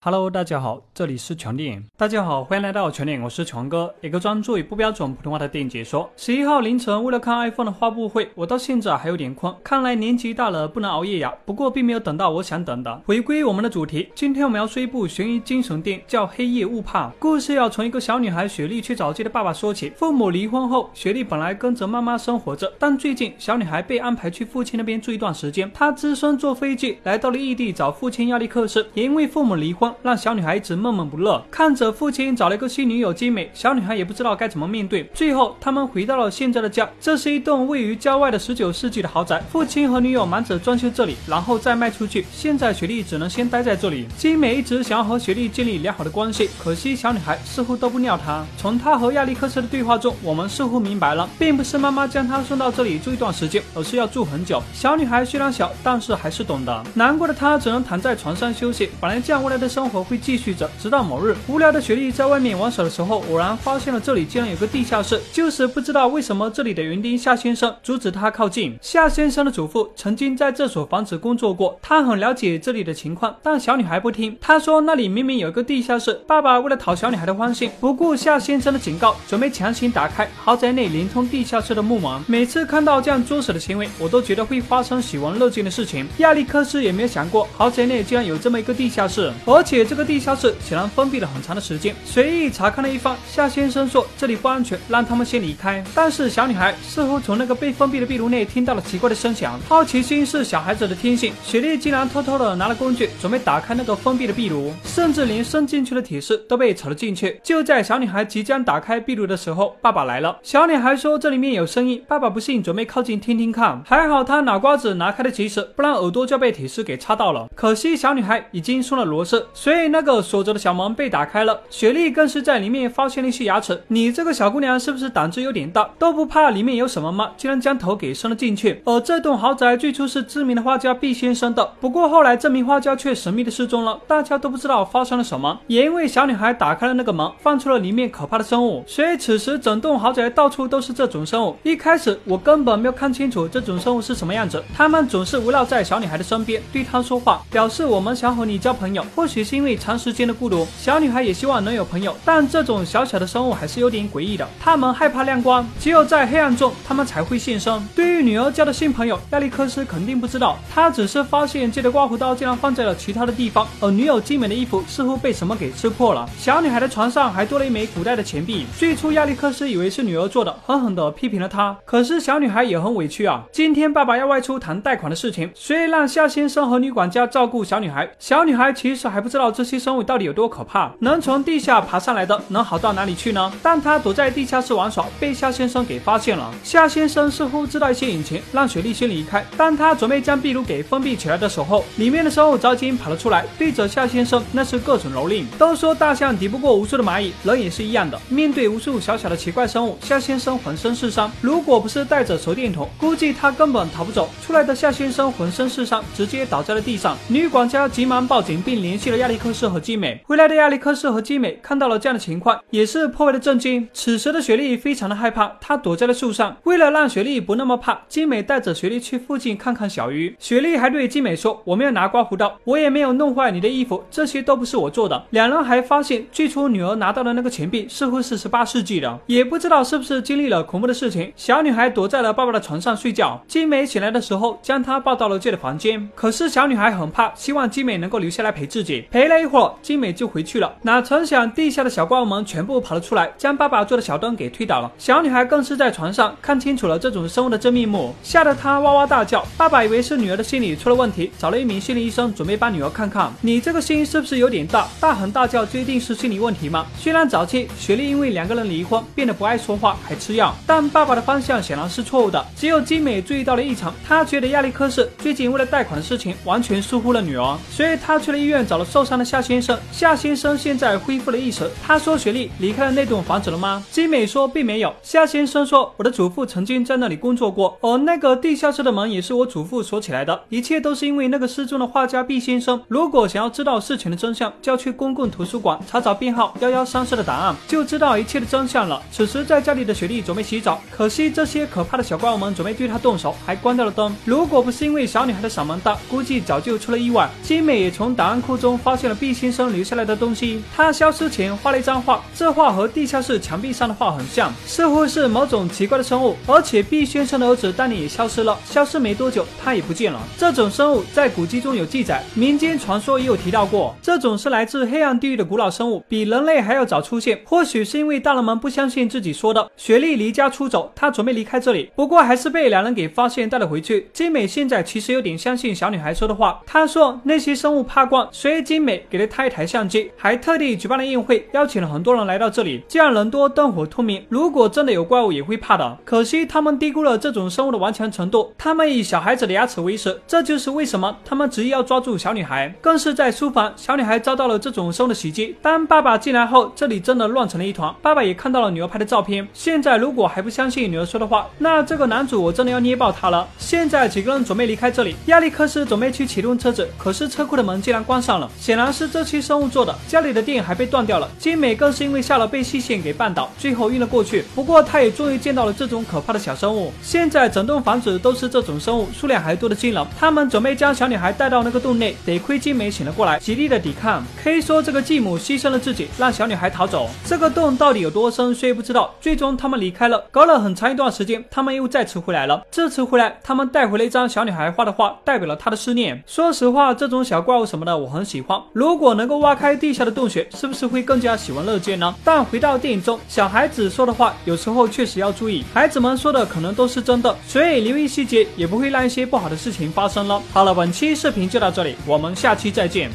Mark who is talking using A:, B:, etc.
A: Hello，大家好，这里是全电影。大家好，欢迎来到全电影，我是全哥，一个专注于不标准普通话的电影解说。十一号凌晨，为了看 iPhone 的发布会，我到现在还有点困，看来年纪大了不能熬夜呀。不过并没有等到我想等的。回归我们的主题，今天我们要说一部悬疑惊悚电影，叫《黑夜勿怕》。故事要从一个小女孩雪莉去找自己的爸爸说起。父母离婚后，雪莉本来跟着妈妈生活着，但最近小女孩被安排去父亲那边住一段时间。她只身坐飞机来到了异地找父亲亚历克斯，也因为父母离婚，让小女孩一。直闷闷不乐，看着父亲找了一个新女友金美，小女孩也不知道该怎么面对。最后，他们回到了现在的家，这是一栋位于郊外的十九世纪的豪宅。父亲和女友忙着装修这里，然后再卖出去。现在雪莉只能先待在这里。金美一直想要和雪莉建立良好的关系，可惜小女孩似乎都不鸟她。从她和亚历克斯的对话中，我们似乎明白了，并不是妈妈将她送到这里住一段时间，而是要住很久。小女孩虽然小，但是还是懂的。难过的她只能躺在床上休息。本来这样未来的生活会继续着。直到某日，无聊的雪莉在外面玩耍的时候，偶然发现了这里竟然有个地下室。就是不知道为什么这里的园丁夏先生阻止他靠近。夏先生的祖父曾经在这所房子工作过，他很了解这里的情况，但小女孩不听。他说那里明明有一个地下室。爸爸为了讨小女孩的欢心，不顾夏先生的警告，准备强行打开豪宅内连通地下室的木门。每次看到这样作死的行为，我都觉得会发生喜闻乐见的事情。亚历克斯也没有想过豪宅内竟然有这么一个地下室，而且这个地下室。显然封闭了很长的时间。随意查看了一番，夏先生说这里不安全，让他们先离开。但是小女孩似乎从那个被封闭的壁炉内听到了奇怪的声响。好奇心是小孩子的天性，雪莉竟然偷偷的拿了工具，准备打开那个封闭的壁炉，甚至连伸进去的铁丝都被扯了进去。就在小女孩即将打开壁炉的时候，爸爸来了。小女孩说这里面有声音，爸爸不信，准备靠近听听看。还好他脑瓜子拿开的及时，不然耳朵就被铁丝给插到了。可惜小女孩已经松了螺丝，所以那个锁着。的小门被打开了，雪莉更是在里面发现了一些牙齿。你这个小姑娘是不是胆子有点大，都不怕里面有什么吗？竟然将头给伸了进去。而这栋豪宅最初是知名的画家毕先生的，不过后来这名画家却神秘的失踪了，大家都不知道发生了什么。也因为小女孩打开了那个门，放出了里面可怕的生物，所以此时整栋豪宅到处都是这种生物。一开始我根本没有看清楚这种生物是什么样子，他们总是围绕在小女孩的身边，对她说话，表示我们想和你交朋友。或许是因为长时间的。孤独，小女孩也希望能有朋友，但这种小小的生物还是有点诡异的。他们害怕亮光，只有在黑暗中，他们才会现身。对于女儿交的新朋友，亚历克斯肯定不知道，他只是发现这的刮胡刀竟然放在了其他的地方，而女友精美的衣服似乎被什么给吃破了。小女孩的床上还多了一枚古代的钱币。最初亚历克斯以为是女儿做的，狠狠地批评了她。可是小女孩也很委屈啊。今天爸爸要外出谈贷款的事情，所以让夏先生和女管家照顾小女孩。小女孩其实还不知知道这些生物到底。有多可怕？能从地下爬上来的，能好到哪里去呢？但他躲在地下室玩耍，被夏先生给发现了。夏先生似乎知道一些隐情，让雪莉先离开。当他准备将壁炉给封闭起来的时候，里面的生物早已经跑了出来，对着夏先生那是各种蹂躏。都说大象抵不过无数的蚂蚁，人也是一样的。面对无数小小的奇怪生物，夏先生浑身是伤。如果不是带着手电筒，估计他根本逃不走。出来的夏先生浑身是伤，直接倒在了地上。女管家急忙报警，并联系了亚亚历克斯和基美。回来的亚历克斯和基美看到了这样的情况，也是颇为的震惊。此时的雪莉非常的害怕，她躲在了树上。为了让雪莉不那么怕，基美带着雪莉去附近看看小鱼。雪莉还对基美说：“我没有拿刮胡刀，我也没有弄坏你的衣服，这些都不是我做的。”两人还发现，最初女儿拿到的那个钱币似乎是十八世纪的，也不知道是不是经历了恐怖的事情。小女孩躲在了爸爸的床上睡觉。基美醒来的时候，将她抱到了自己的房间。可是小女孩很怕，希望基美能够留下来陪自己。没了一会儿，基美。就回去了，哪成想地下的小怪物们全部跑了出来，将爸爸做的小灯给推倒了。小女孩更是在床上看清楚了这种生物的真面目，吓得她哇哇大叫。爸爸以为是女儿的心理出了问题，找了一名心理医生，准备帮女儿看看。你这个心是不是有点大？大喊大叫就一定是心理问题吗？虽然早期雪莉因为两个人离婚变得不爱说话，还吃药，但爸爸的方向显然是错误的。只有金美注意到了异常，她觉得亚历克斯最近为了贷款的事情完全疏忽了女儿，所以她去了医院找了受伤的夏先生。夏先生现在恢复了意识。他说：“雪莉离开了那栋房子了吗？”金美说：“并没有。”夏先生说：“我的祖父曾经在那里工作过，而那个地下室的门也是我祖父锁起来的。一切都是因为那个失踪的画家毕先生。如果想要知道事情的真相，就要去公共图书馆查找编号幺幺三四的答案，就知道一切的真相了。”此时，在家里的雪莉准备洗澡，可惜这些可怕的小怪物们准备对她动手，还关掉了灯。如果不是因为小女孩的嗓门大，估计早就出了意外。金美也从档案库中发。现了毕先生留下来的东西。他消失前画了一张画，这画和地下室墙壁上的画很像，似乎是某种奇怪的生物。而且毕先生的儿子丹尼也消失了，消失没多久他也不见了。这种生物在古籍中有记载，民间传说也有提到过。这种是来自黑暗地狱的古老生物，比人类还要早出现。或许是因为大人们不相信自己说的，雪莉离家出走，她准备离开这里，不过还是被两人给发现带了回去。金美现在其实有点相信小女孩说的话，她说那些生物怕光，所以金美给了他一台相机，还特地举办了宴会，邀请了很多人来到这里。这样人多灯火通明，如果真的有怪物也会怕的。可惜他们低估了这种生物的顽强程度，他们以小孩子的牙齿为食，这就是为什么他们执意要抓住小女孩。更是在书房，小女孩遭到了这种生物的袭击。当爸爸进来后，这里真的乱成了一团。爸爸也看到了女儿拍的照片。现在如果还不相信女儿说的话，那这个男主我真的要捏爆他了。现在几个人准备离开这里，亚历克斯准备去启动车子，可是车库的门竟然关上了，显然是这期生物做的。家里的电还被断掉了。金美更是因为下了被细线给绊倒，最后晕了过去。不过她也终于见到了这种可怕的小生物。现在整栋房子都是这种生物，数量还多的惊人。他们准备将小女孩带到那个洞内，得亏金美醒了过来，极力的抵抗。可以说这个继母牺牲了自己，让小女孩逃走。这个洞到底有多深，谁也不知道。最终他们离开了，隔了很长一段时间，他们又再次回来了。这次回来，他们带回了一张小女孩画的画，代表了她的思念。说实话，这种小怪物什么的我很喜欢。如果能够挖开地下的洞穴，是不是会更加喜闻乐见呢？但回到电影中，小孩子说的话有时候确实要注意，孩子们说的可能都是真的，所以留意细节也不会让一些不好的事情发生了。好了，本期视频就到这里，我们下期再见。